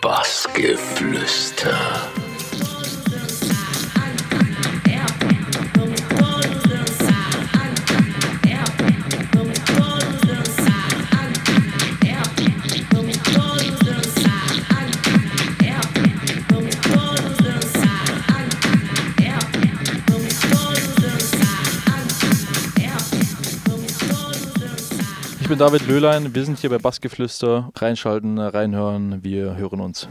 Bassgeflüster. David Löhlein, wir sind hier bei Bassgeflüster. Reinschalten, reinhören, wir hören uns.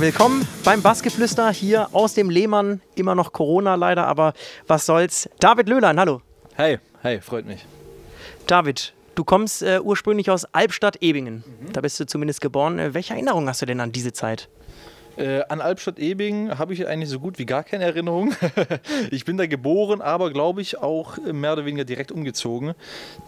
Willkommen beim Bassgeflüster hier aus dem Lehmann. Immer noch Corona leider, aber was soll's. David Löhlein, hallo. Hey, hey, freut mich. David, du kommst äh, ursprünglich aus Albstadt-Ebingen. Da bist du zumindest geboren. Äh, welche Erinnerung hast du denn an diese Zeit? Äh, an Albstadt-Ebing habe ich eigentlich so gut wie gar keine Erinnerung. ich bin da geboren, aber glaube ich auch mehr oder weniger direkt umgezogen.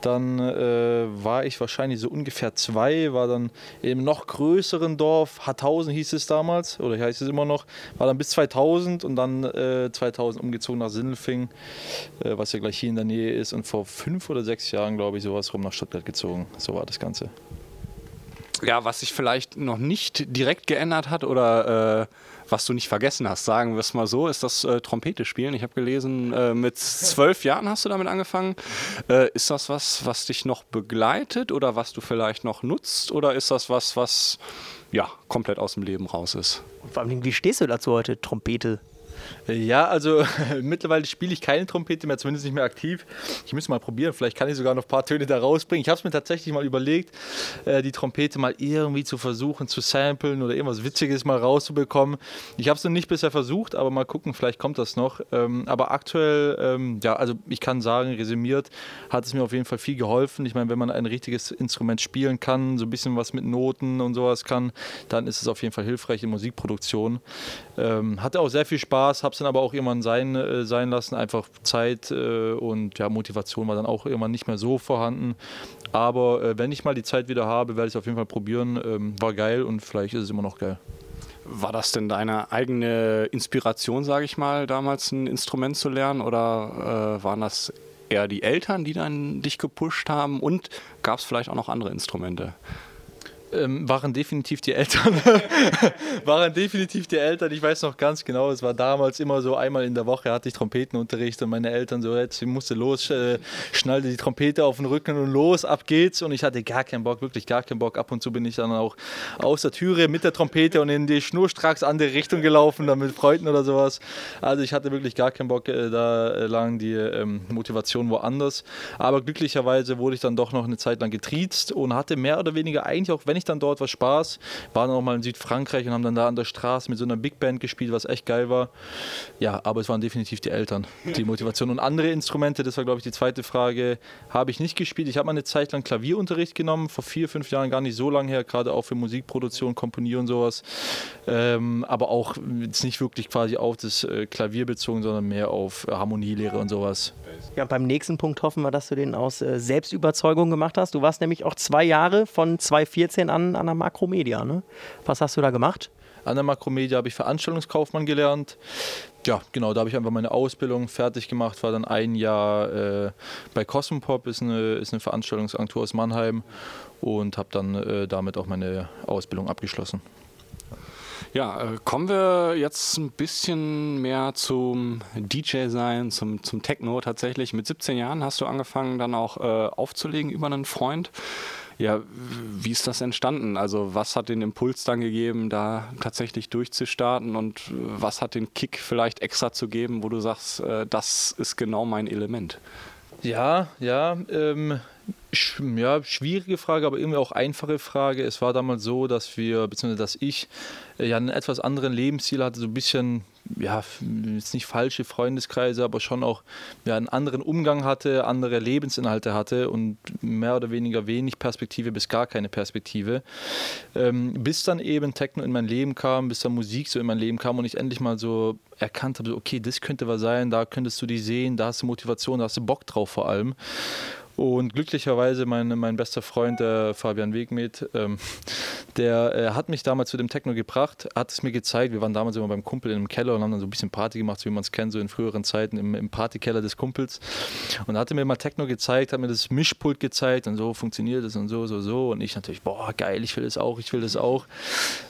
Dann äh, war ich wahrscheinlich so ungefähr zwei, war dann im noch größeren Dorf, Harthausen hieß es damals, oder heißt es immer noch, war dann bis 2000 und dann äh, 2000 umgezogen nach Sindelfing, äh, was ja gleich hier in der Nähe ist und vor fünf oder sechs Jahren, glaube ich, sowas rum nach Stuttgart gezogen. So war das Ganze. Ja, was sich vielleicht noch nicht direkt geändert hat oder äh, was du nicht vergessen hast, sagen wir es mal so, ist das äh, Trompete spielen. Ich habe gelesen, äh, mit zwölf Jahren hast du damit angefangen. Äh, ist das was, was dich noch begleitet oder was du vielleicht noch nutzt oder ist das was, was ja komplett aus dem Leben raus ist? Und vor allem, wie stehst du dazu heute, Trompete? Ja, also mittlerweile spiele ich keine Trompete mehr, zumindest nicht mehr aktiv. Ich müsste mal probieren, vielleicht kann ich sogar noch ein paar Töne da rausbringen. Ich habe es mir tatsächlich mal überlegt, äh, die Trompete mal irgendwie zu versuchen zu samplen oder irgendwas Witziges mal rauszubekommen. Ich habe es noch nicht bisher versucht, aber mal gucken, vielleicht kommt das noch. Ähm, aber aktuell, ähm, ja, also ich kann sagen, resümiert, hat es mir auf jeden Fall viel geholfen. Ich meine, wenn man ein richtiges Instrument spielen kann, so ein bisschen was mit Noten und sowas kann, dann ist es auf jeden Fall hilfreich in Musikproduktion. Ähm, hatte auch sehr viel Spaß, habe es dann aber auch irgendwann sein, äh, sein lassen. Einfach Zeit äh, und ja, Motivation war dann auch irgendwann nicht mehr so vorhanden. Aber äh, wenn ich mal die Zeit wieder habe, werde ich es auf jeden Fall probieren. Ähm, war geil und vielleicht ist es immer noch geil. War das denn deine eigene Inspiration, sage ich mal, damals ein Instrument zu lernen oder äh, waren das eher die Eltern, die dann dich gepusht haben und gab es vielleicht auch noch andere Instrumente? Ähm, waren definitiv die Eltern. waren definitiv die Eltern. Ich weiß noch ganz genau, es war damals immer so, einmal in der Woche hatte ich Trompetenunterricht und meine Eltern so, jetzt musste los, äh, schnallte die Trompete auf den Rücken und los, ab geht's. Und ich hatte gar keinen Bock, wirklich gar keinen Bock. Ab und zu bin ich dann auch aus der Türe mit der Trompete und in die schnurstracks andere Richtung gelaufen, dann mit Freunden oder sowas. Also ich hatte wirklich gar keinen Bock, äh, da lang die ähm, Motivation woanders. Aber glücklicherweise wurde ich dann doch noch eine Zeit lang getriezt und hatte mehr oder weniger eigentlich auch, wenn ich dann dort was Spaß. Waren auch mal in Südfrankreich und haben dann da an der Straße mit so einer Big Band gespielt, was echt geil war. Ja, aber es waren definitiv die Eltern, die Motivation. Und andere Instrumente, das war glaube ich die zweite Frage, habe ich nicht gespielt. Ich habe mal eine Zeit lang Klavierunterricht genommen, vor vier, fünf Jahren, gar nicht so lange her, gerade auch für Musikproduktion, Komponieren und sowas. Ähm, aber auch jetzt nicht wirklich quasi auf das äh, Klavier bezogen, sondern mehr auf äh, Harmonielehre und sowas. Ja, beim nächsten Punkt hoffen wir, dass du den aus äh, Selbstüberzeugung gemacht hast. Du warst nämlich auch zwei Jahre von 2014 an an der Makromedia. Ne? Was hast du da gemacht? An der Makromedia habe ich Veranstaltungskaufmann gelernt. Ja, genau, da habe ich einfach meine Ausbildung fertig gemacht, war dann ein Jahr äh, bei Cosmopop, ist eine, ist eine Veranstaltungsagentur aus Mannheim und habe dann äh, damit auch meine Ausbildung abgeschlossen. Ja, äh, kommen wir jetzt ein bisschen mehr zum DJ-Sein, zum, zum Techno tatsächlich. Mit 17 Jahren hast du angefangen, dann auch äh, aufzulegen über einen Freund. Ja, wie ist das entstanden? Also was hat den Impuls dann gegeben, da tatsächlich durchzustarten und was hat den Kick vielleicht extra zu geben, wo du sagst, äh, das ist genau mein Element? Ja, ja, ähm, sch ja, schwierige Frage, aber irgendwie auch einfache Frage. Es war damals so, dass wir, beziehungsweise dass ich äh, ja einen etwas anderen Lebensstil hatte, so ein bisschen ja, jetzt nicht falsche Freundeskreise, aber schon auch ja, einen anderen Umgang hatte, andere Lebensinhalte hatte und mehr oder weniger wenig Perspektive bis gar keine Perspektive. Ähm, bis dann eben Techno in mein Leben kam, bis dann Musik so in mein Leben kam und ich endlich mal so erkannt habe, so, okay, das könnte was sein, da könntest du die sehen, da hast du Motivation, da hast du Bock drauf vor allem. Und glücklicherweise mein, mein bester Freund, der Fabian Wegmet, ähm, der äh, hat mich damals zu dem Techno gebracht, hat es mir gezeigt. Wir waren damals immer beim Kumpel in einem Keller und haben dann so ein bisschen Party gemacht, so wie man es kennt, so in früheren Zeiten im, im Partykeller des Kumpels. Und da hat er mir mal Techno gezeigt, hat mir das Mischpult gezeigt und so funktioniert es und so, so, so. Und ich natürlich, boah, geil, ich will das auch, ich will das auch.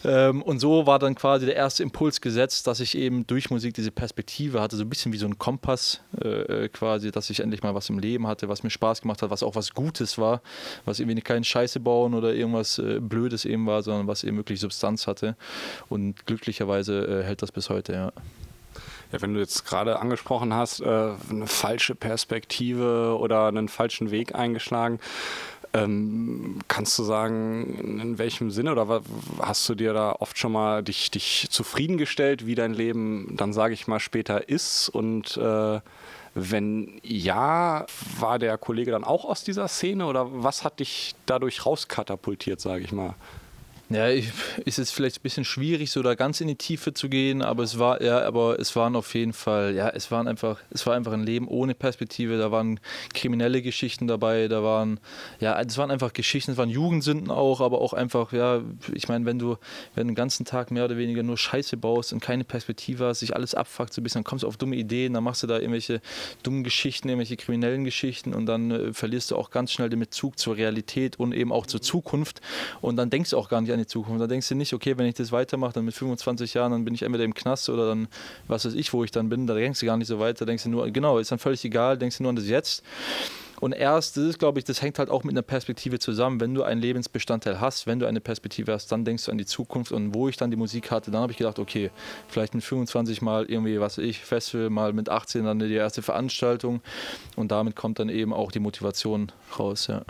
Ähm, und so war dann quasi der erste Impuls gesetzt, dass ich eben durch Musik diese Perspektive hatte, so ein bisschen wie so ein Kompass äh, äh quasi, dass ich endlich mal was im Leben hatte, was mir Spaß gemacht gemacht hat, was auch was Gutes war, was irgendwie kein Scheiße bauen oder irgendwas äh, Blödes eben war, sondern was eben wirklich Substanz hatte. Und glücklicherweise äh, hält das bis heute, ja. Ja, wenn du jetzt gerade angesprochen hast, äh, eine falsche Perspektive oder einen falschen Weg eingeschlagen, ähm, kannst du sagen, in welchem Sinne oder hast du dir da oft schon mal dich, dich zufriedengestellt, wie dein Leben dann, sage ich mal, später ist und äh, wenn ja, war der Kollege dann auch aus dieser Szene oder was hat dich dadurch rauskatapultiert, sage ich mal? Ja, ich, ist es vielleicht ein bisschen schwierig, so da ganz in die Tiefe zu gehen, aber es war, ja, aber es waren auf jeden Fall, ja, es waren einfach, es war einfach ein Leben ohne Perspektive. Da waren kriminelle Geschichten dabei, da waren, ja, es waren einfach Geschichten, es waren Jugendsünden auch, aber auch einfach, ja, ich meine, wenn du, wenn du den ganzen Tag mehr oder weniger nur Scheiße baust und keine Perspektive hast, sich alles abfuckt so ein bisschen, dann kommst du auf dumme Ideen, dann machst du da irgendwelche dummen Geschichten, irgendwelche kriminellen Geschichten und dann äh, verlierst du auch ganz schnell den Bezug zur Realität und eben auch zur Zukunft und dann denkst du auch gar nicht an die Zukunft. Da denkst du nicht, okay, wenn ich das weitermache, dann mit 25 Jahren, dann bin ich entweder im Knast oder dann, was weiß ich, wo ich dann bin. Da denkst du gar nicht so weiter. Da denkst du nur, genau, ist dann völlig egal, denkst du nur an das Jetzt. Und erst, das ist, glaube ich, das hängt halt auch mit einer Perspektive zusammen. Wenn du einen Lebensbestandteil hast, wenn du eine Perspektive hast, dann denkst du an die Zukunft. Und wo ich dann die Musik hatte, dann habe ich gedacht, okay, vielleicht mit 25 mal irgendwie, was weiß ich, Festival, mal mit 18 dann die erste Veranstaltung. Und damit kommt dann eben auch die Motivation raus, ja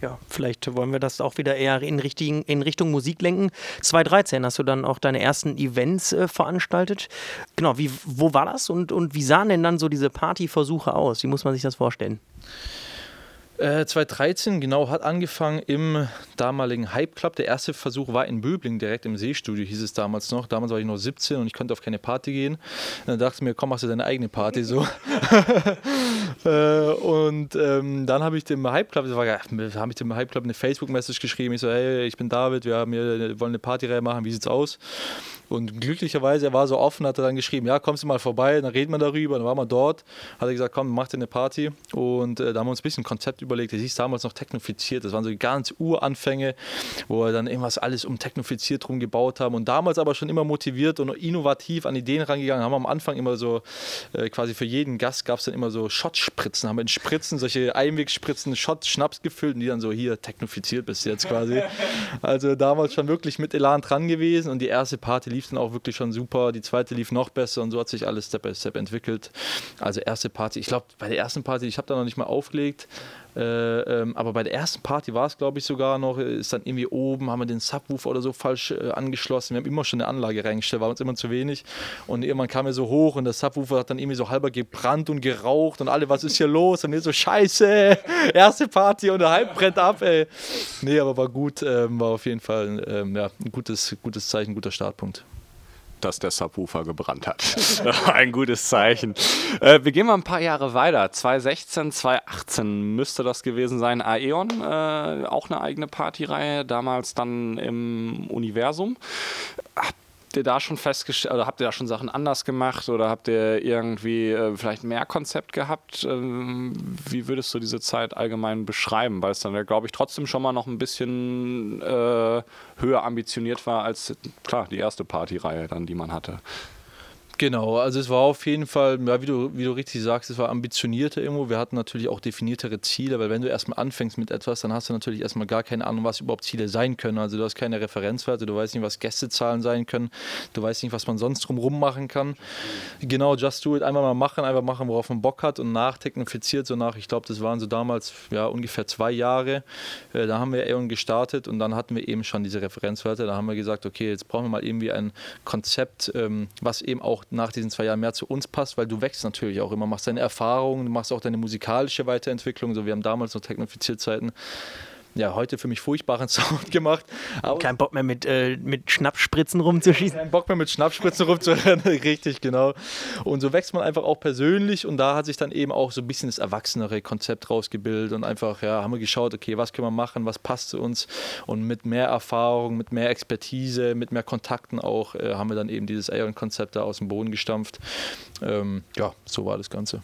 ja, vielleicht wollen wir das auch wieder eher in, richtigen, in Richtung Musik lenken. 2013 hast du dann auch deine ersten Events äh, veranstaltet. Genau, wie, wo war das und, und wie sahen denn dann so diese Partyversuche aus? Wie muss man sich das vorstellen? 2013, äh, genau, hat angefangen im damaligen Hype Club. Der erste Versuch war in Böbling, direkt im Seestudio, hieß es damals noch. Damals war ich noch 17 und ich konnte auf keine Party gehen. Dann dachte ich mir, komm, machst du deine eigene Party so. Äh, und ähm, dann habe ich dem Hype Club, habe ich dem Hype Club eine Facebook-Message geschrieben. Ich so, hey, ich bin David, wir, haben hier, wollen eine Partyreihe machen, wie sieht's aus? Und glücklicherweise, er war so offen, hat er dann geschrieben, ja, kommst du mal vorbei, dann reden wir darüber. Dann waren wir dort, hat er gesagt, komm, mach dir eine Party. Und äh, da haben wir uns ein bisschen ein Konzept überlegt. Das hieß damals noch technofiziert. Das waren so ganz Uranfänge, wo wir dann irgendwas alles um technofiziert rum gebaut haben. Und damals aber schon immer motiviert und innovativ an Ideen rangegangen. Haben wir am Anfang immer so, äh, quasi für jeden Gast gab es dann immer so Shot-Spritzen. Haben wir in Spritzen, solche Einwegspritzen, Shot, Schnaps gefüllt und die dann so hier technofiziert bis jetzt quasi. Also damals schon wirklich mit Elan dran gewesen. Und die erste Party lief lief dann auch wirklich schon super, die zweite lief noch besser und so hat sich alles Step by Step entwickelt. Also erste Party, ich glaube bei der ersten Party, ich habe da noch nicht mal aufgelegt, äh, ähm, aber bei der ersten Party war es, glaube ich, sogar noch, ist dann irgendwie oben, haben wir den Subwoofer oder so falsch äh, angeschlossen. Wir haben immer schon eine Anlage reingestellt, war uns immer zu wenig. Und irgendwann kam er so hoch und der Subwoofer hat dann irgendwie so halber gebrannt und geraucht und alle, was ist hier los? Und wir so, scheiße, erste Party und der Hype brennt ab, ey. Nee, aber war gut, ähm, war auf jeden Fall ähm, ja, ein gutes, gutes Zeichen, guter Startpunkt dass der Subwoofer gebrannt hat. ein gutes Zeichen. Äh, wir gehen mal ein paar Jahre weiter. 2016, 2018 müsste das gewesen sein. Aeon, äh, auch eine eigene Partyreihe, damals dann im Universum. Habt ihr da schon festgestellt, oder habt ihr da schon Sachen anders gemacht oder habt ihr irgendwie äh, vielleicht mehr Konzept gehabt? Ähm, wie würdest du diese Zeit allgemein beschreiben? Weil es dann glaube ich, trotzdem schon mal noch ein bisschen äh, höher ambitioniert war als, klar, die erste Partyreihe dann, die man hatte. Genau, also es war auf jeden Fall, ja, wie, du, wie du richtig sagst, es war ambitionierter irgendwo. Wir hatten natürlich auch definiertere Ziele, weil wenn du erstmal anfängst mit etwas, dann hast du natürlich erstmal gar keine Ahnung, was überhaupt Ziele sein können. Also du hast keine Referenzwerte, du weißt nicht, was Gästezahlen sein können, du weißt nicht, was man sonst drumherum machen kann. Genau, just do it, einmal mal machen, einfach machen, worauf man Bock hat und nachtechnifiziert, so nach, ich glaube, das waren so damals ja ungefähr zwei Jahre. Äh, da haben wir Aeon gestartet und dann hatten wir eben schon diese Referenzwerte. Da haben wir gesagt, okay, jetzt brauchen wir mal irgendwie ein Konzept, ähm, was eben auch nach diesen zwei Jahren mehr zu uns passt, weil du wächst natürlich auch immer, machst deine Erfahrungen, machst auch deine musikalische Weiterentwicklung. So, wir haben damals noch Technofiziert-Zeiten ja, heute für mich furchtbaren Sound gemacht. Aber Kein Bock mehr mit, äh, mit Schnappspritzen rumzuschießen. Kein Bock mehr mit Schnappspritzen rumzurennen, richtig, genau. Und so wächst man einfach auch persönlich und da hat sich dann eben auch so ein bisschen das erwachsenere Konzept rausgebildet und einfach, ja, haben wir geschaut, okay, was können wir machen, was passt zu uns und mit mehr Erfahrung, mit mehr Expertise, mit mehr Kontakten auch, äh, haben wir dann eben dieses Aeon-Konzept da aus dem Boden gestampft. Ähm, ja, so war das Ganze.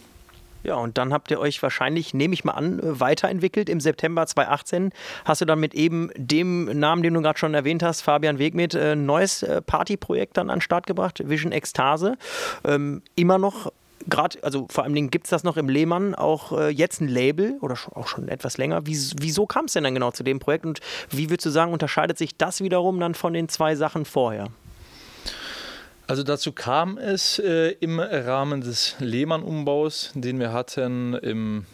Ja, und dann habt ihr euch wahrscheinlich, nehme ich mal an, äh, weiterentwickelt. Im September 2018 hast du dann mit eben dem Namen, den du gerade schon erwähnt hast, Fabian Wegmet, ein äh, neues äh, Partyprojekt dann an den Start gebracht, Vision Ekstase. Ähm, immer noch gerade, also vor allen Dingen gibt es das noch im Lehmann, auch äh, jetzt ein Label oder auch schon etwas länger. Wie, wieso kam es denn dann genau zu dem Projekt und wie würdest du sagen, unterscheidet sich das wiederum dann von den zwei Sachen vorher? Also dazu kam es äh, im Rahmen des Lehmann-Umbaus, den wir hatten im,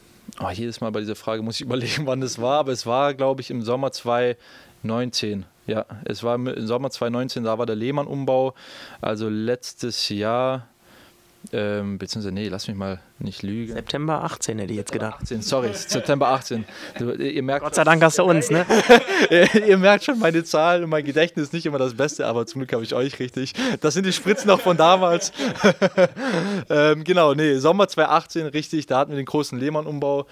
oh, jedes Mal bei dieser Frage muss ich überlegen, wann das war, aber es war, glaube ich, im Sommer 2019. Ja, es war im Sommer 2019, da war der Lehmann-Umbau, also letztes Jahr, ähm, beziehungsweise, nee, lass mich mal nicht lügen. September 18 hätte ich jetzt gedacht. 18, sorry, September 18. Du, ihr merkt, Gott sei Dank hast du uns, ne? ihr merkt schon, meine Zahlen und mein Gedächtnis ist nicht immer das Beste, aber zum Glück habe ich euch richtig. Das sind die Spritzen noch von damals. ähm, genau, nee, Sommer 2018, richtig, da hatten wir den großen Lehmann-Umbau.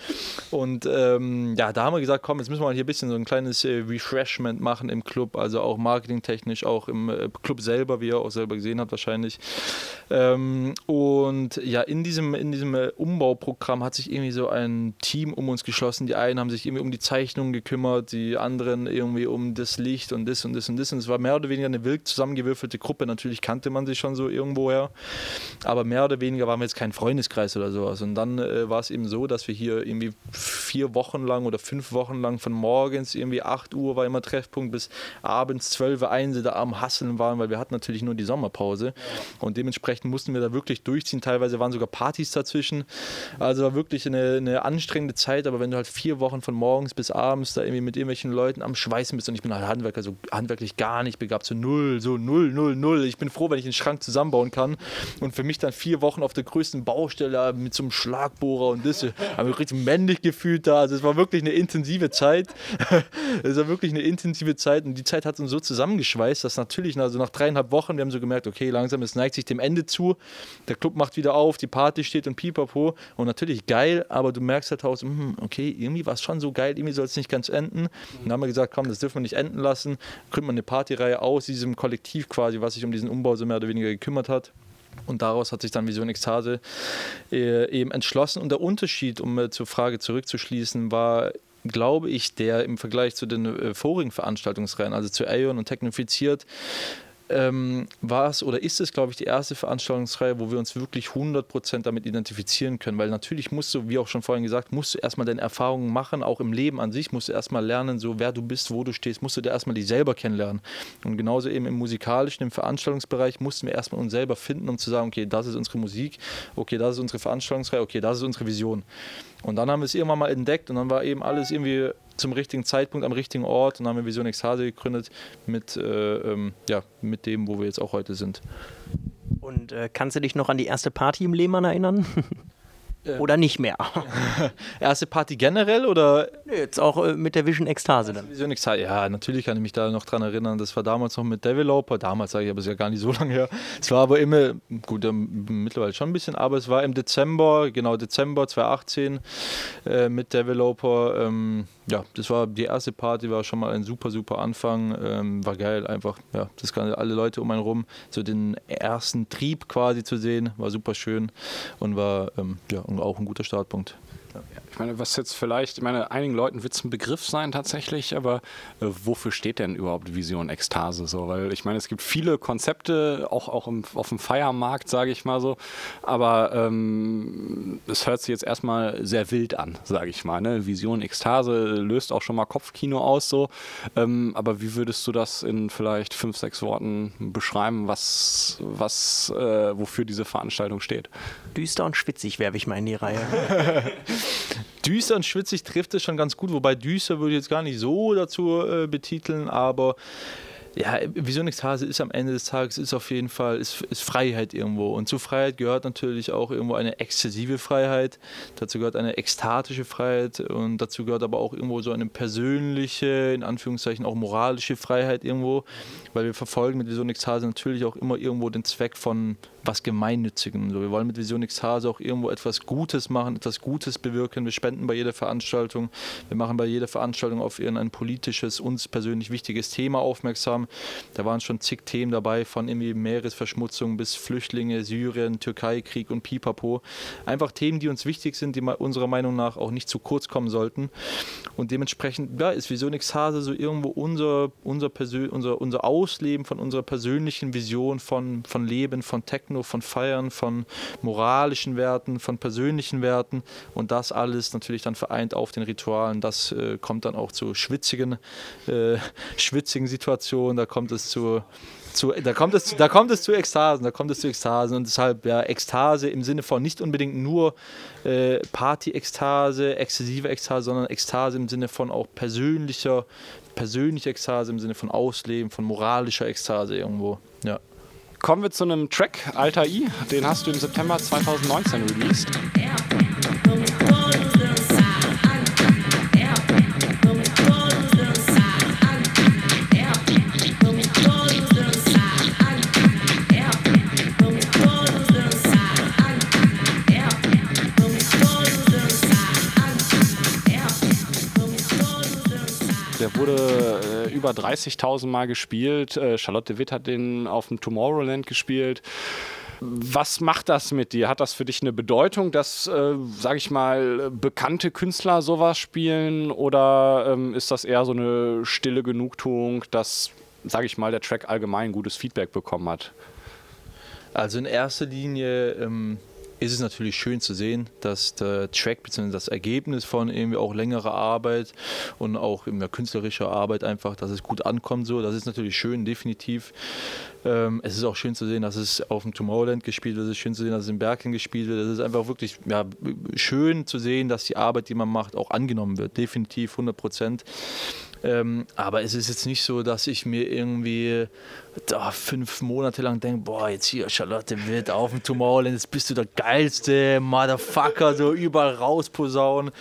Und ähm, ja, da haben wir gesagt, komm, jetzt müssen wir mal hier ein bisschen so ein kleines äh, Refreshment machen im Club, also auch marketingtechnisch, auch im äh, Club selber, wie ihr auch selber gesehen habt wahrscheinlich. Ähm, und ja, in diesem, in diesem Umbauprogramm hat sich irgendwie so ein Team um uns geschlossen. Die einen haben sich irgendwie um die Zeichnungen gekümmert, die anderen irgendwie um das Licht und das und das und das. Und es war mehr oder weniger eine wild zusammengewürfelte Gruppe. Natürlich kannte man sich schon so irgendwoher, aber mehr oder weniger waren wir jetzt kein Freundeskreis oder sowas. Und dann äh, war es eben so, dass wir hier irgendwie vier Wochen lang oder fünf Wochen lang von morgens irgendwie 8 Uhr war immer Treffpunkt bis abends 12 Uhr 1 da am Hasseln waren, weil wir hatten natürlich nur die Sommerpause. Und dementsprechend mussten wir da wirklich durchziehen. Teilweise waren sogar Partys dazwischen. Also war wirklich eine, eine anstrengende Zeit, aber wenn du halt vier Wochen von morgens bis abends da irgendwie mit irgendwelchen Leuten am Schweißen bist und ich bin halt Handwerker, so handwerklich gar nicht begabt, so null, so null, null, null. Ich bin froh, wenn ich den Schrank zusammenbauen kann und für mich dann vier Wochen auf der größten Baustelle mit so einem Schlagbohrer und das, habe ich richtig männlich gefühlt da. Also es war wirklich eine intensive Zeit. es war wirklich eine intensive Zeit und die Zeit hat uns so zusammengeschweißt, dass natürlich, also nach dreieinhalb Wochen, wir haben so gemerkt, okay, langsam, es neigt sich dem Ende zu. Der Club macht wieder auf, die Party steht und pipapo. Und natürlich geil, aber du merkst halt aus, hm, okay, irgendwie war es schon so geil, irgendwie soll es nicht ganz enden. Und dann haben wir gesagt, komm, das dürfen wir nicht enden lassen. Gründen wir eine Partyreihe aus diesem Kollektiv quasi, was sich um diesen Umbau so mehr oder weniger gekümmert hat. Und daraus hat sich dann Vision Ekstase äh, eben entschlossen. Und der Unterschied, um äh, zur Frage zurückzuschließen, war glaube ich, der im Vergleich zu den äh, vorigen Veranstaltungsreihen, also zu Aeon und Technifiziert, ähm, war es oder ist es, glaube ich, die erste Veranstaltungsreihe, wo wir uns wirklich 100% damit identifizieren können. Weil natürlich musst du, wie auch schon vorhin gesagt, musst du erstmal deine Erfahrungen machen, auch im Leben an sich, musst du erstmal lernen, so wer du bist, wo du stehst, musst du dir erstmal dich selber kennenlernen. Und genauso eben im musikalischen, im Veranstaltungsbereich mussten wir erstmal uns selber finden, um zu sagen, okay, das ist unsere Musik, okay, das ist unsere Veranstaltungsreihe, okay, das ist unsere Vision. Und dann haben wir es irgendwann mal entdeckt und dann war eben alles irgendwie zum richtigen Zeitpunkt am richtigen Ort und dann haben wir Vision Ekstase gegründet mit, äh, ähm, ja, mit dem, wo wir jetzt auch heute sind. Und äh, kannst du dich noch an die erste Party im Lehmann erinnern? Äh, oder nicht mehr. Erste Party generell oder? Jetzt auch äh, mit der Vision Ekstase dann. Vision Ekstase, ja, natürlich kann ich mich da noch dran erinnern. Das war damals noch mit Developer. Damals sage ich, aber es ist ja gar nicht so lange her. Es war aber immer, gut, mittlerweile schon ein bisschen, aber es war im Dezember, genau Dezember 2018 äh, mit Developer. Ähm, ja, das war die erste Party, war schon mal ein super, super Anfang. Ähm, war geil, einfach, ja, das kann alle Leute um einen rum, so den ersten Trieb quasi zu sehen, war super schön und war ähm, ja, auch ein guter Startpunkt. Ich meine, was jetzt vielleicht, ich meine, einigen Leuten wird es ein Begriff sein tatsächlich, aber äh, wofür steht denn überhaupt Vision Ekstase so? Weil ich meine, es gibt viele Konzepte, auch, auch im, auf dem Feiermarkt, sage ich mal so, aber ähm, es hört sich jetzt erstmal sehr wild an, sage ich mal. Ne? Vision Ekstase löst auch schon mal Kopfkino aus so, ähm, aber wie würdest du das in vielleicht fünf, sechs Worten beschreiben, was, was äh, wofür diese Veranstaltung steht? Düster und schwitzig werfe ich mal in die Reihe. düster und schwitzig trifft es schon ganz gut, wobei düster würde ich jetzt gar nicht so dazu äh, betiteln, aber ja, Vision Ekstase ist am Ende des Tages ist auf jeden Fall ist, ist Freiheit irgendwo. Und zu Freiheit gehört natürlich auch irgendwo eine exzessive Freiheit. Dazu gehört eine ekstatische Freiheit und dazu gehört aber auch irgendwo so eine persönliche, in Anführungszeichen auch moralische Freiheit irgendwo, weil wir verfolgen mit Vision Ekstase natürlich auch immer irgendwo den Zweck von was Gemeinnützigem. So, wir wollen mit Vision Ekstase auch irgendwo etwas Gutes machen, etwas Gutes bewirken. Wir spenden bei jeder Veranstaltung. Wir machen bei jeder Veranstaltung auf irgendein politisches, uns persönlich wichtiges Thema aufmerksam. Da waren schon zig Themen dabei, von irgendwie Meeresverschmutzung bis Flüchtlinge, Syrien, Türkei-Krieg und Pipapo. Einfach Themen, die uns wichtig sind, die unserer Meinung nach auch nicht zu kurz kommen sollten. Und dementsprechend ja, ist Vision Ekstase so irgendwo unser, unser, unser, unser Ausleben von unserer persönlichen Vision von, von Leben, von Techno von Feiern, von moralischen Werten, von persönlichen Werten und das alles natürlich dann vereint auf den Ritualen. Das äh, kommt dann auch zu schwitzigen, äh, schwitzigen Situationen, da kommt es zu zu, da, kommt es, da kommt es zu Ekstasen, da kommt es zu Ekstasen und deshalb ja Ekstase im Sinne von nicht unbedingt nur äh, Party-Ekstase, exzessive Ekstase, sondern Ekstase im Sinne von auch persönlicher, persönlicher Ekstase, im Sinne von Ausleben, von moralischer Ekstase irgendwo, ja. Kommen wir zu einem Track, Alter I. Den hast du im September 2019 released. Der wurde äh, über 30.000 Mal gespielt. Äh, Charlotte Witt hat den auf dem Tomorrowland gespielt. Was macht das mit dir? Hat das für dich eine Bedeutung, dass, äh, sage ich mal, bekannte Künstler sowas spielen? Oder ähm, ist das eher so eine stille Genugtuung, dass, sage ich mal, der Track allgemein gutes Feedback bekommen hat? Also in erster Linie ähm, ist es natürlich schön zu sehen, dass der Track bzw. das Ergebnis von irgendwie auch längerer Arbeit und auch in der künstlerischer Arbeit einfach, dass es gut ankommt. So, das ist natürlich schön, definitiv. Ähm, es ist auch schön zu sehen, dass es auf dem Tomorrowland gespielt wird. Es ist schön zu sehen, dass es in Bergen gespielt wird. Es ist einfach wirklich ja, schön zu sehen, dass die Arbeit, die man macht, auch angenommen wird. Definitiv 100 Prozent. Ähm, aber es ist jetzt nicht so, dass ich mir irgendwie da fünf Monate lang denke, boah, jetzt hier Charlotte Witt auf dem Tomorrowland, jetzt bist du der geilste Motherfucker, so überall rausposaunen.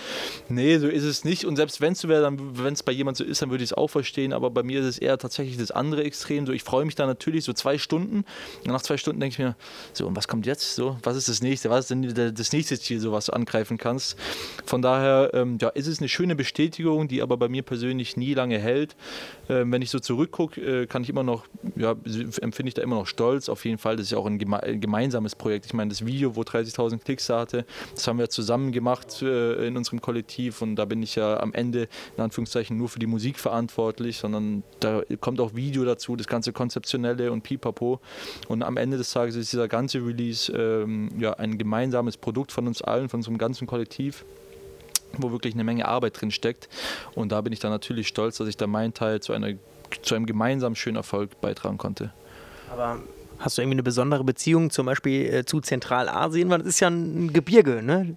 Nee, so ist es nicht. Und selbst wenn es wenn es bei jemand so ist, dann würde ich es auch verstehen. Aber bei mir ist es eher tatsächlich das andere Extrem. So, ich freue mich da natürlich so zwei Stunden. Und nach zwei Stunden denke ich mir, so, und was kommt jetzt? So, was ist das nächste? Was ist denn das nächste Ziel, so was angreifen kannst? Von daher, ähm, ja, ist es eine schöne Bestätigung, die aber bei mir persönlich nie nie lange hält. Ähm, wenn ich so zurückgucke, äh, kann ich immer noch, ja, empfinde ich da immer noch stolz. Auf jeden Fall, das ist ja auch ein, geme ein gemeinsames Projekt. Ich meine, das Video, wo 30.000 Klicks hatte, das haben wir zusammen gemacht äh, in unserem Kollektiv und da bin ich ja am Ende in Anführungszeichen nur für die Musik verantwortlich, sondern da kommt auch Video dazu, das ganze Konzeptionelle und Pipapo. Und am Ende des Tages ist dieser ganze Release ähm, ja, ein gemeinsames Produkt von uns allen, von unserem ganzen Kollektiv wo wirklich eine Menge Arbeit drin steckt. Und da bin ich dann natürlich stolz, dass ich da meinen Teil zu, einer, zu einem gemeinsamen schönen Erfolg beitragen konnte. Aber hast du irgendwie eine besondere Beziehung zum Beispiel äh, zu Zentralasien? Weil das ist ja ein Gebirge, ne?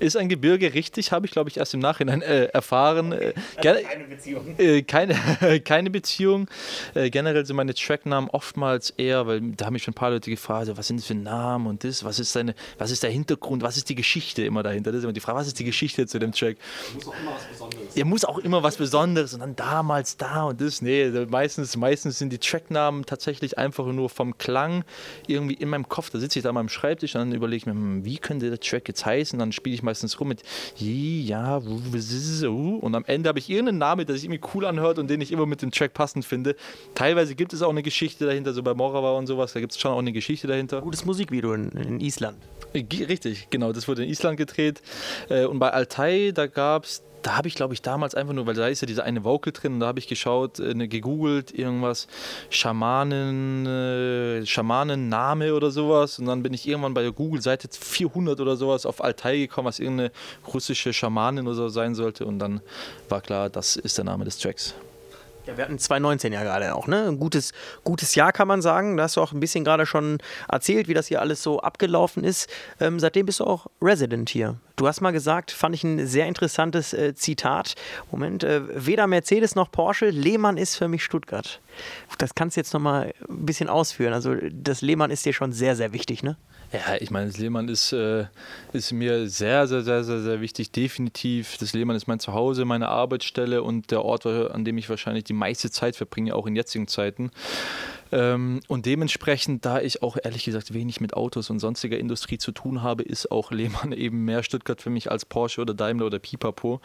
Ist ein Gebirge richtig, habe ich glaube ich erst im Nachhinein äh, erfahren. Okay. Äh, also keine Beziehung. Äh, keine, keine Beziehung. Äh, generell sind meine Tracknamen oftmals eher, weil da haben mich schon ein paar Leute gefragt, was sind das für Namen und das, was ist, deine, was ist der Hintergrund, was ist die Geschichte immer dahinter? Das ist immer die Frage, was ist die Geschichte zu dem Track? Muss auch immer was Besonderes. Ja, muss auch immer was Besonderes und dann damals da und das. Nee, meistens, meistens sind die Tracknamen tatsächlich einfach nur vom Klang irgendwie in meinem Kopf. Da sitze ich da an meinem Schreibtisch und dann überlege ich mir, hm, wie könnte der Track jetzt heißen? Dann spiele ich mal meistens rum mit ja, und am Ende habe ich irgendeinen Namen, der sich irgendwie cool anhört und den ich immer mit dem Track passend finde. Teilweise gibt es auch eine Geschichte dahinter, so bei Morava und sowas, da gibt es schon auch eine Geschichte dahinter. Gutes Musikvideo in, in Island. Richtig, genau, das wurde in Island gedreht. Äh, und bei Altai, da gab es da habe ich, glaube ich, damals einfach nur, weil da ist ja diese eine Vocal drin, da habe ich geschaut, äh, ne, gegoogelt, irgendwas, Schamanen, äh, Schamanenname oder sowas. Und dann bin ich irgendwann bei der Google-Seite 400 oder sowas auf Altai gekommen, was irgendeine russische Schamanin oder so sein sollte. Und dann war klar, das ist der Name des Tracks. Ja, wir hatten 2019 ja gerade auch, ne? Ein gutes, gutes Jahr kann man sagen. Da hast du auch ein bisschen gerade schon erzählt, wie das hier alles so abgelaufen ist. Ähm, seitdem bist du auch Resident hier. Du hast mal gesagt, fand ich ein sehr interessantes äh, Zitat. Moment, äh, weder Mercedes noch Porsche, Lehmann ist für mich Stuttgart. Das kannst du jetzt nochmal ein bisschen ausführen. Also das Lehmann ist dir schon sehr, sehr wichtig, ne? Ja, ich meine, das Lehmann ist, äh, ist mir sehr, sehr, sehr, sehr, sehr wichtig, definitiv. Das Lehmann ist mein Zuhause, meine Arbeitsstelle und der Ort, an dem ich wahrscheinlich die meiste Zeit verbringe, auch in jetzigen Zeiten. Ähm, und dementsprechend, da ich auch ehrlich gesagt wenig mit Autos und sonstiger Industrie zu tun habe, ist auch Lehmann eben mehr Stuttgart für mich als Porsche oder Daimler oder Pipapo.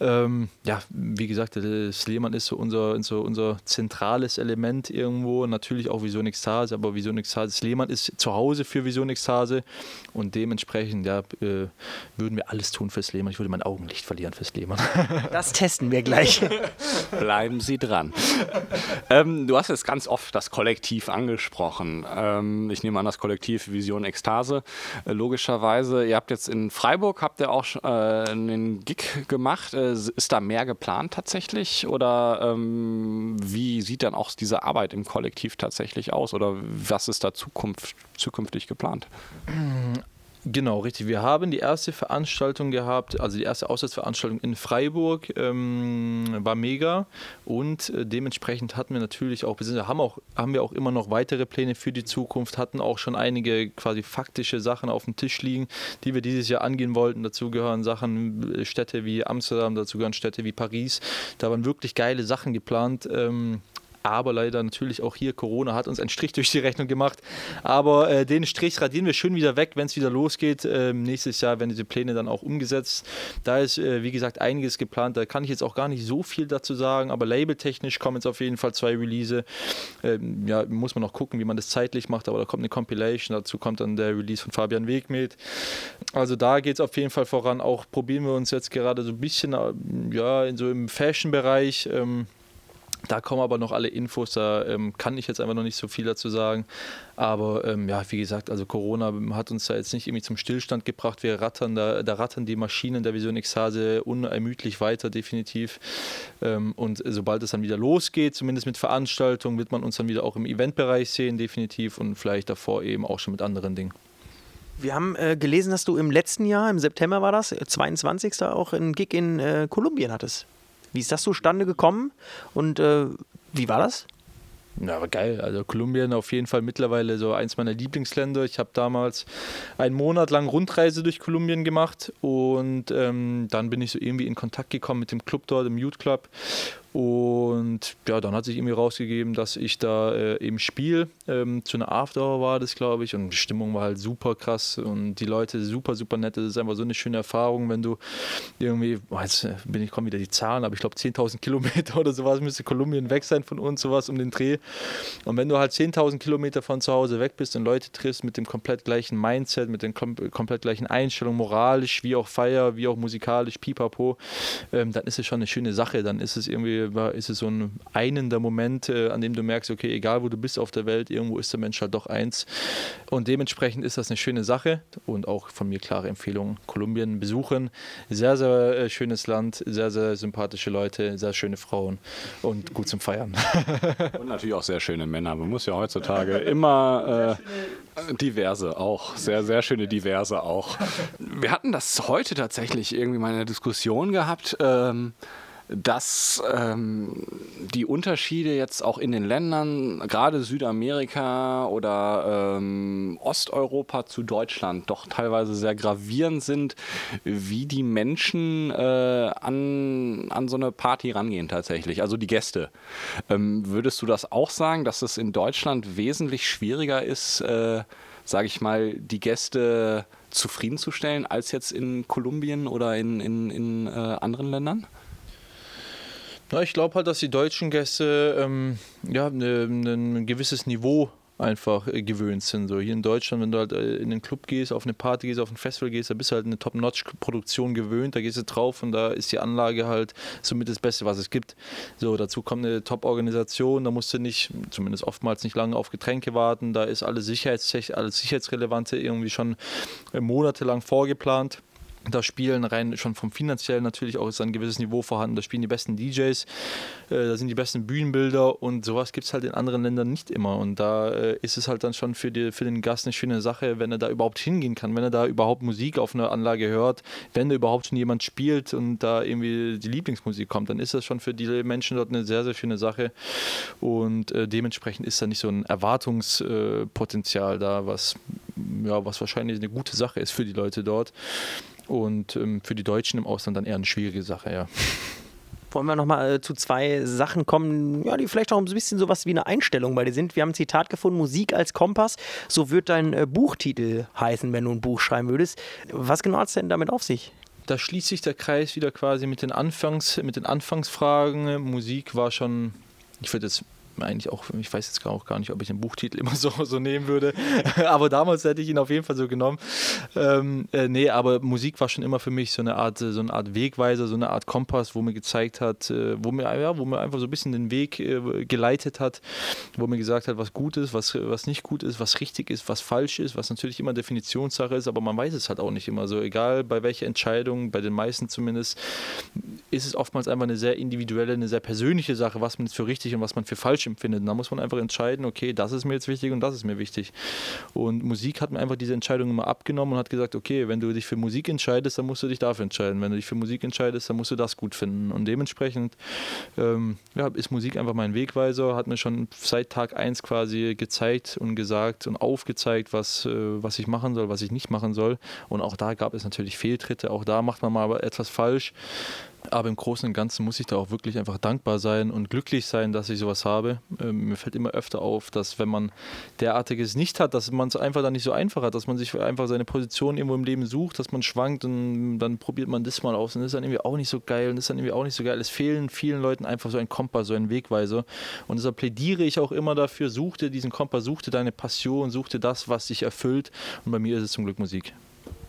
Ähm, ja, wie gesagt, das Lehmann ist so unser, so unser zentrales Element irgendwo. Natürlich auch Vision Ekstase, aber Vision Ekstase, das Lehmann ist zu Hause für Vision Ekstase und dementsprechend ja, äh, würden wir alles tun fürs Lehmann. Ich würde mein Augenlicht verlieren fürs Lehmann. Das testen wir gleich. Bleiben Sie dran. ähm, du hast es ganz oft das Kollektiv angesprochen. Ähm, ich nehme an, das Kollektiv Vision Ekstase. Äh, logischerweise, ihr habt jetzt in Freiburg, habt ihr auch äh, einen Gig gemacht. Äh, ist da mehr geplant tatsächlich? Oder ähm, wie sieht dann auch diese Arbeit im Kollektiv tatsächlich aus? Oder was ist da Zukunft, zukünftig geplant? Genau, richtig. Wir haben die erste Veranstaltung gehabt, also die erste Auswärtsveranstaltung in Freiburg, ähm, war mega und äh, dementsprechend hatten wir natürlich auch, beziehungsweise haben, auch, haben wir auch immer noch weitere Pläne für die Zukunft, hatten auch schon einige quasi faktische Sachen auf dem Tisch liegen, die wir dieses Jahr angehen wollten. Dazu gehören Sachen, äh, Städte wie Amsterdam, dazu gehören Städte wie Paris. Da waren wirklich geile Sachen geplant. Ähm, aber leider natürlich auch hier Corona hat uns einen Strich durch die Rechnung gemacht. Aber äh, den Strich radieren wir schön wieder weg, wenn es wieder losgeht. Ähm, nächstes Jahr werden diese Pläne dann auch umgesetzt. Da ist, äh, wie gesagt, einiges geplant. Da kann ich jetzt auch gar nicht so viel dazu sagen. Aber labeltechnisch kommen jetzt auf jeden Fall zwei Release. Ähm, ja, muss man noch gucken, wie man das zeitlich macht. Aber da kommt eine Compilation. Dazu kommt dann der Release von Fabian Weg mit. Also da geht es auf jeden Fall voran. Auch probieren wir uns jetzt gerade so ein bisschen äh, ja, in so im Fashion-Bereich. Ähm, da kommen aber noch alle Infos, da ähm, kann ich jetzt einfach noch nicht so viel dazu sagen. Aber ähm, ja, wie gesagt, also Corona hat uns da jetzt nicht irgendwie zum Stillstand gebracht. Wir rattern da, da rattern die Maschinen der Vision X-Hase unermüdlich weiter, definitiv. Ähm, und sobald es dann wieder losgeht, zumindest mit Veranstaltungen, wird man uns dann wieder auch im Eventbereich sehen, definitiv. Und vielleicht davor eben auch schon mit anderen Dingen. Wir haben äh, gelesen, dass du im letzten Jahr, im September war das, 22. auch einen Gig in äh, Kolumbien hattest. Wie ist das zustande gekommen und äh, wie war das? Ja, aber geil. Also Kolumbien auf jeden Fall mittlerweile so eins meiner Lieblingsländer. Ich habe damals einen Monat lang Rundreise durch Kolumbien gemacht und ähm, dann bin ich so irgendwie in Kontakt gekommen mit dem Club dort, dem Youth Club und ja, dann hat sich irgendwie rausgegeben, dass ich da äh, eben spiele. Ähm, zu einer Afterhour war das, glaube ich. Und die Stimmung war halt super krass und die Leute super, super nett. Das ist einfach so eine schöne Erfahrung, wenn du irgendwie, jetzt bin ich, kommen wieder die Zahlen, aber ich glaube 10.000 Kilometer oder sowas müsste Kolumbien weg sein von uns, sowas um den Dreh. Und wenn du halt 10.000 Kilometer von zu Hause weg bist und Leute triffst mit dem komplett gleichen Mindset, mit den kom komplett gleichen Einstellungen, moralisch, wie auch Feier, wie auch musikalisch, pipapo, ähm, dann ist es schon eine schöne Sache. Dann ist es irgendwie war, ist es so ein einender Moment, äh, an dem du merkst, okay, egal wo du bist auf der Welt, irgendwo ist der Mensch halt doch eins. Und dementsprechend ist das eine schöne Sache und auch von mir klare Empfehlung, Kolumbien besuchen. Sehr, sehr äh, schönes Land, sehr, sehr sympathische Leute, sehr schöne Frauen und gut zum Feiern. Und natürlich auch sehr schöne Männer. Man muss ja heutzutage immer äh, diverse auch, sehr, sehr schöne diverse auch. Wir hatten das heute tatsächlich irgendwie mal in der Diskussion gehabt. Ähm, dass ähm, die Unterschiede jetzt auch in den Ländern, gerade Südamerika oder ähm, Osteuropa zu Deutschland, doch teilweise sehr gravierend sind, wie die Menschen äh, an, an so eine Party rangehen tatsächlich, also die Gäste. Ähm, würdest du das auch sagen, dass es in Deutschland wesentlich schwieriger ist, äh, sage ich mal, die Gäste zufriedenzustellen als jetzt in Kolumbien oder in, in, in äh, anderen Ländern? Na, ich glaube halt, dass die deutschen Gäste ähm, ja, ne, ne, ein gewisses Niveau einfach äh, gewöhnt sind. So hier in Deutschland, wenn du halt äh, in den Club gehst, auf eine Party gehst, auf ein Festival gehst, da bist du halt eine Top-Notch-Produktion gewöhnt, da gehst du drauf und da ist die Anlage halt somit das Beste, was es gibt. So, dazu kommt eine Top-Organisation, da musst du nicht, zumindest oftmals nicht lange auf Getränke warten, da ist alles, Sicherheits alles Sicherheitsrelevante irgendwie schon äh, monatelang vorgeplant. Da spielen rein schon vom finanziellen natürlich auch ist ein gewisses Niveau vorhanden. Da spielen die besten DJs, äh, da sind die besten Bühnenbilder und sowas gibt es halt in anderen Ländern nicht immer. Und da äh, ist es halt dann schon für, die, für den Gast eine schöne Sache, wenn er da überhaupt hingehen kann, wenn er da überhaupt Musik auf einer Anlage hört, wenn da überhaupt schon jemand spielt und da irgendwie die Lieblingsmusik kommt, dann ist das schon für die Menschen dort eine sehr, sehr schöne Sache. Und äh, dementsprechend ist da nicht so ein Erwartungspotenzial da, was, ja, was wahrscheinlich eine gute Sache ist für die Leute dort. Und ähm, für die Deutschen im Ausland dann eher eine schwierige Sache, ja. Wollen wir nochmal äh, zu zwei Sachen kommen, ja, die vielleicht auch ein bisschen sowas wie eine Einstellung bei dir sind. Wir haben ein Zitat gefunden, Musik als Kompass. So wird dein äh, Buchtitel heißen, wenn du ein Buch schreiben würdest. Was genau hat es denn damit auf sich? Da schließt sich der Kreis wieder quasi mit den, Anfangs, mit den Anfangsfragen. Musik war schon, ich würde jetzt eigentlich auch, ich weiß jetzt auch gar nicht, ob ich den Buchtitel immer so, so nehmen würde, aber damals hätte ich ihn auf jeden Fall so genommen. Ähm, äh, nee, aber Musik war schon immer für mich so eine Art, so eine Art Wegweiser, so eine Art Kompass, wo mir gezeigt hat, äh, wo mir, ja, wo mir einfach so ein bisschen den Weg äh, geleitet hat, wo mir gesagt hat, was gut ist, was, was nicht gut ist, was richtig ist, was falsch ist, was natürlich immer Definitionssache ist, aber man weiß es halt auch nicht immer. So egal bei welcher Entscheidung, bei den meisten zumindest, ist es oftmals einfach eine sehr individuelle, eine sehr persönliche Sache, was man jetzt für richtig und was man für falsch empfindet. Und da muss man einfach entscheiden, okay, das ist mir jetzt wichtig und das ist mir wichtig. Und Musik hat mir einfach diese Entscheidung immer abgenommen und hat gesagt, okay, wenn du dich für Musik entscheidest, dann musst du dich dafür entscheiden. Wenn du dich für Musik entscheidest, dann musst du das gut finden. Und dementsprechend ähm, ja, ist Musik einfach mein Wegweiser, hat mir schon seit Tag 1 quasi gezeigt und gesagt und aufgezeigt, was, äh, was ich machen soll, was ich nicht machen soll. Und auch da gab es natürlich Fehltritte, auch da macht man mal etwas falsch. Aber im Großen und Ganzen muss ich da auch wirklich einfach dankbar sein und glücklich sein, dass ich sowas habe. Ähm, mir fällt immer öfter auf, dass wenn man derartiges nicht hat, dass man es einfach dann nicht so einfach hat, dass man sich einfach seine Position irgendwo im Leben sucht, dass man schwankt und dann probiert man das mal aus und das ist dann irgendwie auch nicht so geil und das ist dann irgendwie auch nicht so geil. Es fehlen vielen Leuten einfach so ein Kompass, so ein Wegweiser. Und deshalb plädiere ich auch immer dafür, such dir diesen Kompass, such dir deine Passion, such dir das, was dich erfüllt. Und bei mir ist es zum Glück Musik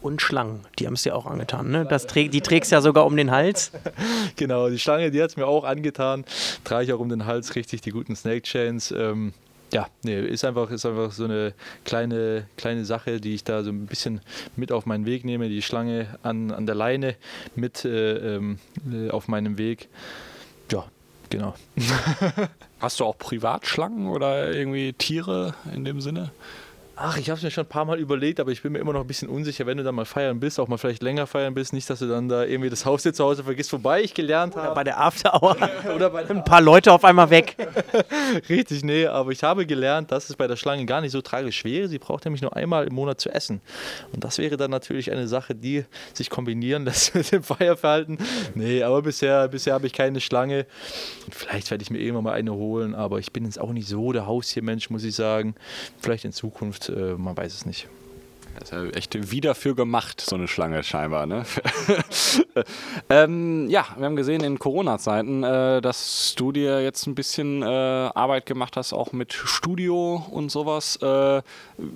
und Schlangen. Die haben es dir auch angetan. Ne? Das trä die trägst ja sogar um den Hals. genau, die Schlange, die hat es mir auch angetan. Trage ich auch um den Hals richtig, die guten Snake Chains. Ähm, ja, nee, ist einfach, ist einfach so eine kleine, kleine Sache, die ich da so ein bisschen mit auf meinen Weg nehme. Die Schlange an, an der Leine mit äh, ähm, äh, auf meinem Weg. Ja, genau. Hast du auch Privatschlangen oder irgendwie Tiere in dem Sinne? Ach, ich habe es mir schon ein paar Mal überlegt, aber ich bin mir immer noch ein bisschen unsicher, wenn du dann mal feiern bist, auch mal vielleicht länger feiern bist, nicht, dass du dann da irgendwie das Haus hier zu Hause vergisst, wobei ich gelernt habe. Bei der After Hour. Oder bei ein paar Leute auf einmal weg. Richtig, nee, aber ich habe gelernt, dass es bei der Schlange gar nicht so tragisch wäre. Sie braucht nämlich nur einmal im Monat zu essen. Und das wäre dann natürlich eine Sache, die sich kombinieren lässt mit dem Feierverhalten. Nee, aber bisher, bisher habe ich keine Schlange. Vielleicht werde ich mir irgendwann mal eine holen, aber ich bin jetzt auch nicht so der Haustiermensch, muss ich sagen. Vielleicht in Zukunft äh, man weiß es nicht. Das ist ja echt wie dafür gemacht, so eine Schlange scheinbar. Ne? ähm, ja, wir haben gesehen in Corona-Zeiten, äh, dass du dir jetzt ein bisschen äh, Arbeit gemacht hast, auch mit Studio und sowas. Äh,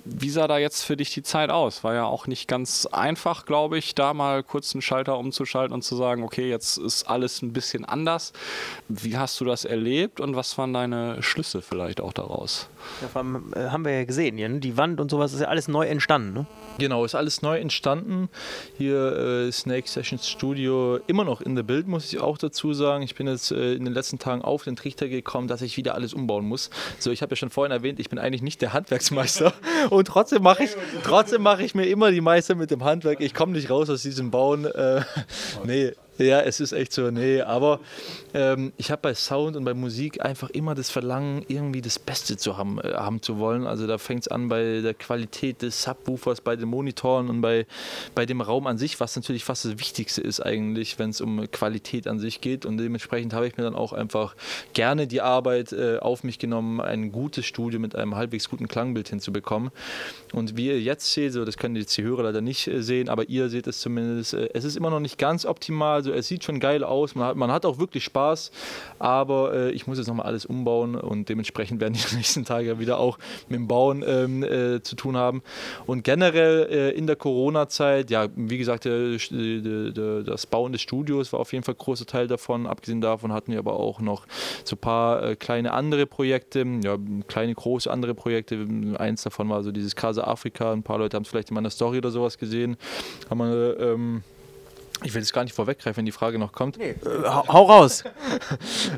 wie sah da jetzt für dich die Zeit aus? War ja auch nicht ganz einfach, glaube ich, da mal kurz einen Schalter umzuschalten und zu sagen, okay, jetzt ist alles ein bisschen anders. Wie hast du das erlebt und was waren deine Schlüsse vielleicht auch daraus? Ja, äh, haben wir ja gesehen, ja, ne? die Wand und sowas ist ja alles neu entstanden. Ne? Genau, ist alles neu entstanden. Hier äh, Snake Sessions Studio immer noch in der Bild, muss ich auch dazu sagen. Ich bin jetzt äh, in den letzten Tagen auf den Trichter gekommen, dass ich wieder alles umbauen muss. So, ich habe ja schon vorhin erwähnt, ich bin eigentlich nicht der Handwerksmeister und trotzdem mache ich, trotzdem mache ich mir immer die Meister mit dem Handwerk. Ich komme nicht raus aus diesem Bauen. Äh, nee, ja, es ist echt so, nee, aber ähm, ich habe bei Sound und bei Musik einfach immer das Verlangen, irgendwie das Beste zu haben, äh, haben zu wollen. Also da fängt es an bei der Qualität des Subwoofers, bei den Monitoren und bei, bei dem Raum an sich, was natürlich fast das Wichtigste ist eigentlich, wenn es um Qualität an sich geht. Und dementsprechend habe ich mir dann auch einfach gerne die Arbeit äh, auf mich genommen, ein gutes Studio mit einem halbwegs guten Klangbild hinzubekommen. Und wie ihr jetzt seht, so das können jetzt die Hörer leider nicht äh, sehen, aber ihr seht es zumindest, äh, es ist immer noch nicht ganz optimal also es sieht schon geil aus, man hat, man hat auch wirklich Spaß, aber äh, ich muss jetzt nochmal alles umbauen und dementsprechend werden die nächsten Tage wieder auch mit dem Bauen ähm, äh, zu tun haben. Und generell äh, in der Corona-Zeit, ja, wie gesagt, der, der, der, das Bauen des Studios war auf jeden Fall ein großer Teil davon. Abgesehen davon hatten wir aber auch noch so ein paar äh, kleine andere Projekte, ja, kleine, große andere Projekte. Eins davon war so dieses Casa Afrika. Ein paar Leute haben es vielleicht in meiner Story oder sowas gesehen. Haben wir ähm, Ich will jetzt gar nicht vorweggreifen, wenn die Frage noch kommt. Nee, äh, hau raus.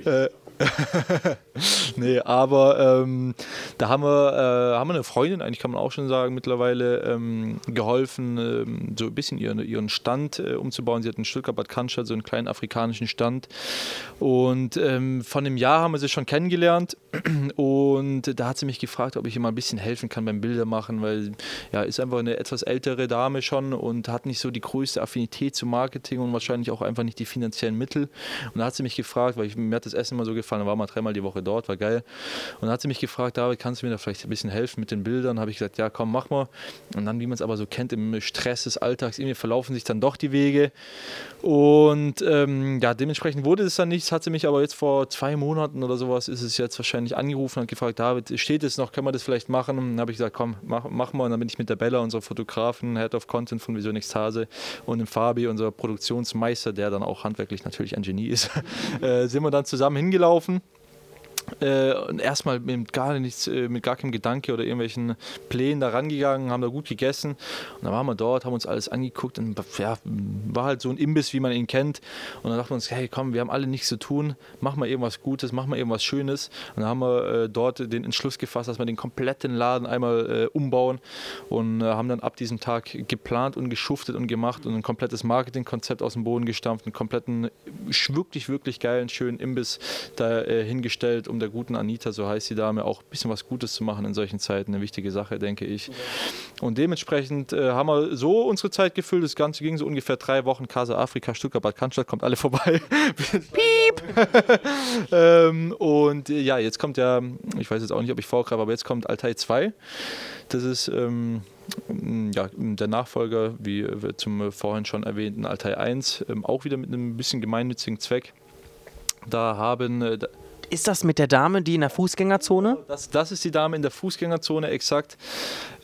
nee, aber ähm, da haben wir, äh, haben wir eine Freundin, eigentlich kann man auch schon sagen, mittlerweile ähm, geholfen, ähm, so ein bisschen ihren, ihren Stand äh, umzubauen. Sie hat in Stuttgart Bad Cannstatt so einen kleinen afrikanischen Stand. Und ähm, von einem Jahr haben wir sie schon kennengelernt. Und da hat sie mich gefragt, ob ich ihr mal ein bisschen helfen kann beim Bildermachen, weil ja, ist einfach eine etwas ältere Dame schon und hat nicht so die größte Affinität zum Marketing und wahrscheinlich auch einfach nicht die finanziellen Mittel. Und da hat sie mich gefragt, weil ich, mir hat das Essen immer so gefallen, gefallen, war mal dreimal die Woche dort, war geil. Und dann hat sie mich gefragt, David, kannst du mir da vielleicht ein bisschen helfen mit den Bildern? Habe ich gesagt, ja, komm, mach mal. Und dann, wie man es aber so kennt, im Stress des Alltags, irgendwie verlaufen sich dann doch die Wege. Und ähm, ja, dementsprechend wurde es dann nichts, hat sie mich aber jetzt vor zwei Monaten oder sowas, ist es jetzt wahrscheinlich angerufen und gefragt, David, steht es noch, können wir das vielleicht machen? Und dann habe ich gesagt, komm, mach, mach mal. Und dann bin ich mit der Bella, unserer Fotografin, Head of Content von Vision Ekstase und dem Fabi, unser Produktionsmeister, der dann auch handwerklich natürlich ein Genie ist, äh, sind wir dann zusammen hingelaufen kaufen äh, und erstmal mit gar nichts, äh, mit gar keinem Gedanke oder irgendwelchen Plänen da rangegangen, haben da gut gegessen. Und dann waren wir dort, haben uns alles angeguckt und ja, war halt so ein Imbiss, wie man ihn kennt. Und dann dachten wir uns, hey komm, wir haben alle nichts zu tun, mach mal irgendwas Gutes, mach mal irgendwas Schönes. Und dann haben wir äh, dort den Entschluss gefasst, dass wir den kompletten Laden einmal äh, umbauen und äh, haben dann ab diesem Tag geplant und geschuftet und gemacht und ein komplettes Marketingkonzept aus dem Boden gestampft, einen kompletten, wirklich, wirklich geilen, schönen Imbiss da äh, hingestellt, um der guten Anita, so heißt die Dame, auch ein bisschen was Gutes zu machen in solchen Zeiten. Eine wichtige Sache, denke ich. Und dementsprechend äh, haben wir so unsere Zeit gefüllt. Das Ganze ging so ungefähr drei Wochen. Casa Afrika, Stuttgart, Bad Cannstatt, kommt alle vorbei. Piep! ähm, und äh, ja, jetzt kommt ja, ich weiß jetzt auch nicht, ob ich vorgreife, aber jetzt kommt Altai 2. Das ist ähm, ja, der Nachfolger, wie zum vorhin schon erwähnten Altai 1, ähm, auch wieder mit einem bisschen gemeinnützigen Zweck. Da haben äh, ist das mit der Dame, die in der Fußgängerzone? Das, das ist die Dame in der Fußgängerzone, exakt.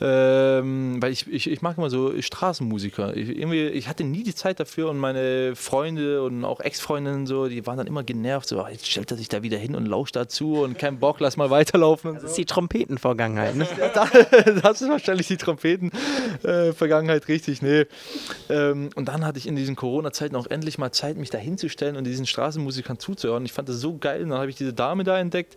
Ähm, weil ich, ich, ich mag immer so Straßenmusiker. Ich, irgendwie, ich hatte nie die Zeit dafür und meine Freunde und auch Ex-Freundinnen so, die waren dann immer genervt. So, jetzt stellt er sich da wieder hin und lauscht dazu und kein Bock, lass mal weiterlaufen. das so. ist die Trompetenvergangenheit, ne? das ist wahrscheinlich die Trompetenvergangenheit, richtig, nee. Ähm, und dann hatte ich in diesen Corona-Zeiten auch endlich mal Zeit, mich da hinzustellen und diesen Straßenmusikern zuzuhören. Ich fand das so geil. Und dann habe ich diese Dame da entdeckt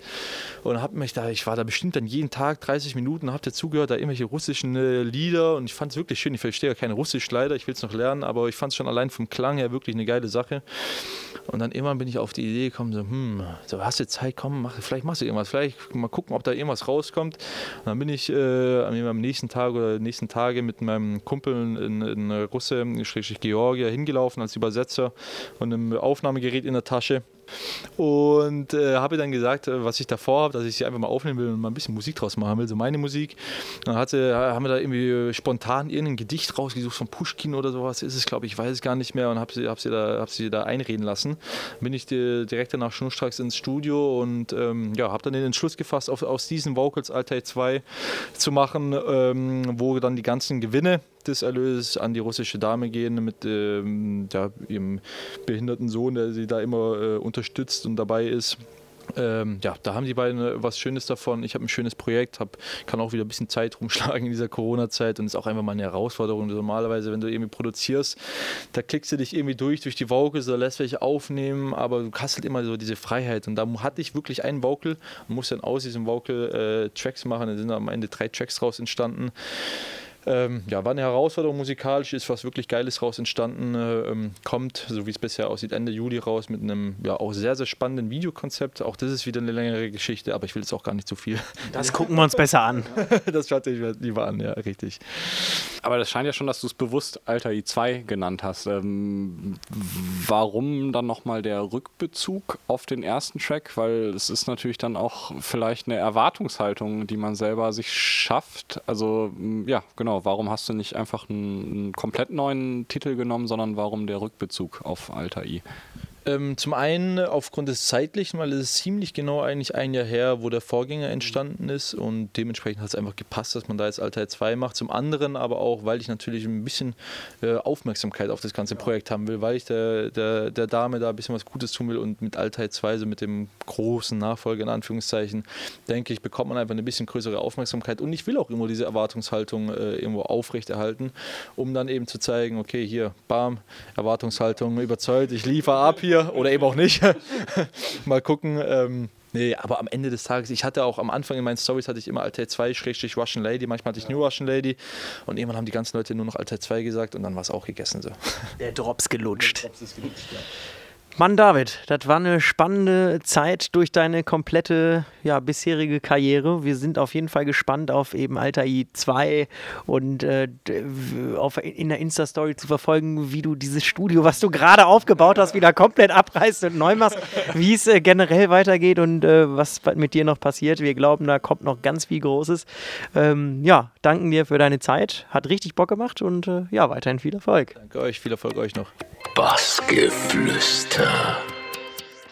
und habe mich da, ich war da bestimmt dann jeden Tag 30 Minuten, habe dazugehört, da irgendwelche russischen äh, Lieder und ich fand es wirklich schön. Ich verstehe ja kein Russisch leider, ich will es noch lernen, aber ich fand es schon allein vom Klang her wirklich eine geile Sache. Und dann irgendwann bin ich auf die Idee gekommen, so, hm, so hast du Zeit, komm, mach, vielleicht machst du irgendwas, vielleicht mal gucken, ob da irgendwas rauskommt. Und dann bin ich äh, am nächsten Tag oder nächsten Tage mit meinem Kumpel in, in Russe, Georgia, hingelaufen als Übersetzer und einem Aufnahmegerät in der Tasche. Und äh, habe dann gesagt, äh, was ich davor habe, dass ich sie einfach mal aufnehmen will und mal ein bisschen Musik draus machen will, so meine Musik. Dann hatte, haben wir da irgendwie spontan irgendein Gedicht rausgesucht von Pushkin oder sowas, ist es glaube ich, weiß es gar nicht mehr und habe sie, hab sie, da, hab sie da einreden lassen. Bin ich direkt danach schnurstracks ins Studio und ähm, ja, habe dann den Entschluss gefasst, auf, aus diesen Vocals Altai 2 zu machen, ähm, wo dann die ganzen Gewinne des Erlöses an die russische Dame gehen mit ähm, ja, ihrem behinderten Sohn, der sie da immer äh, unterstützt und dabei ist. Ähm, ja, da haben die beiden äh, was Schönes davon. Ich habe ein schönes Projekt, hab, kann auch wieder ein bisschen Zeit rumschlagen in dieser Corona-Zeit und ist auch einfach mal eine Herausforderung. Normalerweise, wenn du irgendwie produzierst, da klickst du dich irgendwie durch, durch die Vocals oder lässt welche aufnehmen, aber du hast halt immer so diese Freiheit. Und da hatte ich wirklich einen Vocal und musste dann aus diesem Vocal äh, Tracks machen. Da sind am Ende drei Tracks draus entstanden. Ähm, ja, war eine Herausforderung musikalisch, ist was wirklich Geiles raus entstanden. Äh, ähm, kommt, so wie es bisher aussieht, Ende Juli raus mit einem ja auch sehr, sehr spannenden Videokonzept. Auch das ist wieder eine längere Geschichte, aber ich will jetzt auch gar nicht zu viel. Das gucken wir uns besser an. das schaut sich lieber an, ja, richtig. Aber das scheint ja schon, dass du es bewusst Alter i2 genannt hast. Ähm, warum dann nochmal der Rückbezug auf den ersten Track? Weil es ist natürlich dann auch vielleicht eine Erwartungshaltung, die man selber sich schafft. Also ja, genau genau, warum hast du nicht einfach einen, einen komplett neuen Titel genommen, sondern warum der Rückbezug auf Alter I? Ähm, zum einen aufgrund des zeitlichen, weil es ist ziemlich genau eigentlich ein Jahr her, wo der Vorgänger entstanden ist und dementsprechend hat es einfach gepasst, dass man da jetzt Alter 2 macht. Zum anderen aber auch, weil ich natürlich ein bisschen äh, Aufmerksamkeit auf das ganze Projekt haben will, weil ich der, der, der Dame da ein bisschen was Gutes tun will und mit Alter 2, so mit dem großen Nachfolger in Anführungszeichen, denke ich, bekommt man einfach eine bisschen größere Aufmerksamkeit und ich will auch immer diese Erwartungshaltung äh, irgendwo aufrechterhalten, um dann eben zu zeigen, okay, hier, bam, Erwartungshaltung überzeugt, ich liefere ab hier oder eben auch nicht. Mal gucken. Ähm, Nee, aber am Ende des Tages, ich hatte auch am Anfang in meinen Stories hatte ich immer Alter 2 Schrägstrich Russian Lady, manchmal hatte ich nur Russian Lady und irgendwann haben die ganzen Leute nur noch Alter 2 gesagt und dann war es auch gegessen so. Der Drops gelutscht. Der Drops ist gelutscht, ja. Mann, David, das war eine spannende Zeit durch deine komplette ja, bisherige Karriere. Wir sind auf jeden Fall gespannt auf eben Alter I2 und äh, auf, in der Insta-Story zu verfolgen, wie du dieses Studio, was du gerade aufgebaut hast, wieder komplett abreißt und neu machst, wie es äh, generell weitergeht und äh, was mit dir noch passiert. Wir glauben, da kommt noch ganz viel Großes. Ähm, ja, danken dir für deine Zeit. Hat richtig Bock gemacht und äh, ja, weiterhin viel Erfolg. Danke euch, viel Erfolg euch noch. Bassgeflüster.